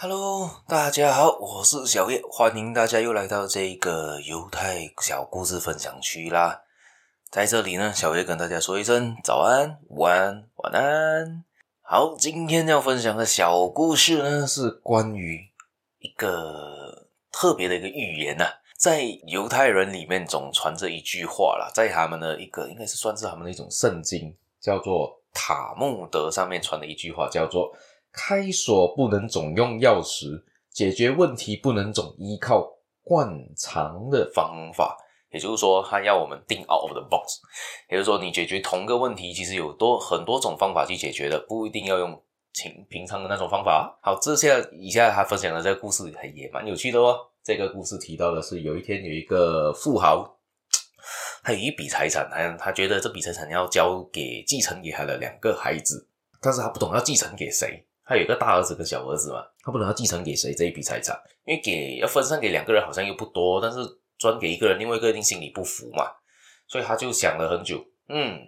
Hello，大家好，我是小叶，欢迎大家又来到这个犹太小故事分享区啦。在这里呢，小叶跟大家说一声早安、午安、晚安。好，今天要分享的小故事呢，是关于一个特别的一个预言呐、啊。在犹太人里面总传着一句话啦，在他们的一个应该是算是他们的一种圣经，叫做塔木德上面传的一句话，叫做。开锁不能总用钥匙，解决问题不能总依靠惯常的方法。也就是说，他要我们 think out of the box。也就是说，你解决同个问题，其实有多很多种方法去解决的，不一定要用平平常的那种方法。好，这下以下他分享的这个故事也蛮有趣的哦。这个故事提到的是，有一天有一个富豪，他有一笔财产，他他觉得这笔财产要交给继承给他的两个孩子，但是他不懂要继承给谁。他有一个大儿子跟小儿子嘛，他不知道要继承给谁这一笔财产，因为给要分散给两个人好像又不多，但是专给一个人，另外一个一定心里不服嘛，所以他就想了很久，嗯，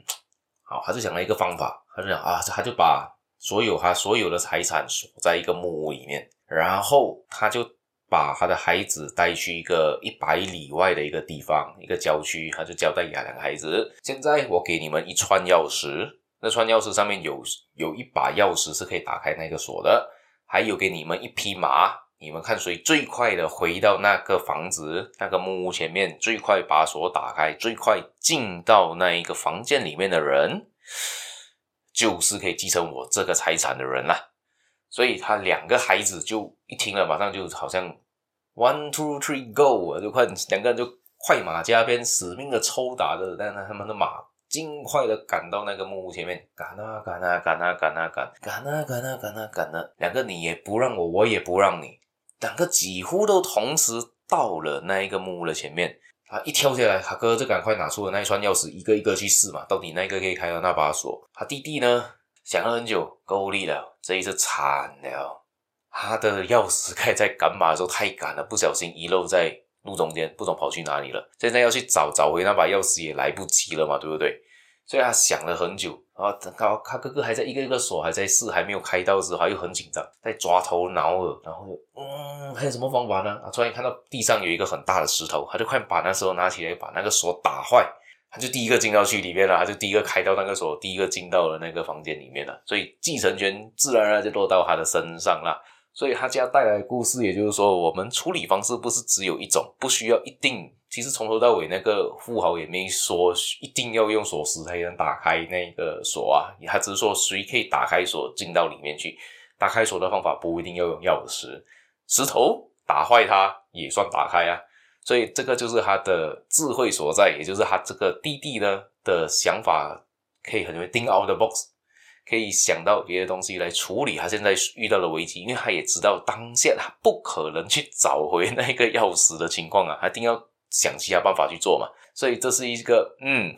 好，他就想了一个方法，他就想啊，他就把所有他所有的财产锁在一个木屋里面，然后他就把他的孩子带去一个一百里外的一个地方，一个郊区，他就交代给他两个孩子，现在我给你们一串钥匙。那串钥匙上面有有一把钥匙是可以打开那个锁的，还有给你们一匹马，你们看谁最快的回到那个房子那个木屋前面，最快把锁打开，最快进到那一个房间里面的人，就是可以继承我这个财产的人啦。所以他两个孩子就一听了，马上就好像 one two three go，就快两个人就快马加鞭，死命的抽打着，但他们的马。尽快的赶到那个木屋前面，赶啊赶啊赶啊赶啊赶，赶啊赶啊赶啊赶啊，两个你也不让我，我也不让你，两个几乎都同时到了那一个木屋的前面。他一跳下来，他哥就赶快拿出了那一串钥匙，一个一个去试嘛，到底哪个可以开到那把锁？他弟弟呢，想了很久，够力了，这一次惨了，他的钥匙开在赶马的时候太赶了，不小心遗漏在。路中间不懂跑去哪里了，现在要去找找回那把钥匙也来不及了嘛，对不对？所以他想了很久，然后他他哥哥还在一个一个锁还在试，还没有开到时候，他又很紧张，在抓头挠耳，然后就嗯，还有什么方法呢？啊，突然看到地上有一个很大的石头，他就快把那时候拿起来把那个锁打坏，他就第一个进到去里面了，他就第一个开到那个锁，第一个进到了那个房间里面了，所以继承权自然而然就落到他的身上了。所以他家带来的故事，也就是说，我们处理方式不是只有一种，不需要一定。其实从头到尾，那个富豪也没说一定要用锁匙才能打开那个锁啊，他只是说谁可以打开锁进到里面去。打开锁的方法不一定要用钥匙，石头打坏它也算打开啊。所以这个就是他的智慧所在，也就是他这个弟弟呢的想法可以很容易 think out the box。可以想到别的东西来处理他现在遇到的危机，因为他也知道当下他不可能去找回那个钥匙的情况啊，他一定要想其他办法去做嘛。所以这是一个嗯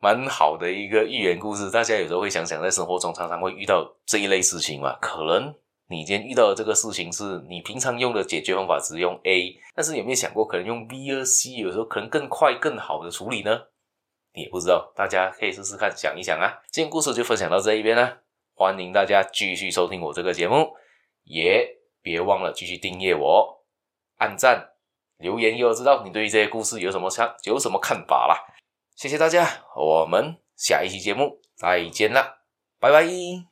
蛮好的一个寓言故事。大家有时候会想想，在生活中常常会遇到这一类事情嘛。可能你今天遇到的这个事情是你平常用的解决方法只用 A，但是有没有想过可能用 B 和 C，有时候可能更快更好的处理呢？你也不知道，大家可以试试看，想一想啊。今天故事就分享到这一边了，欢迎大家继续收听我这个节目，也别忘了继续订阅我、按赞、留言，又知道你对于这些故事有什么想、有什么看法啦。谢谢大家，我们下一期节目再见啦，拜拜。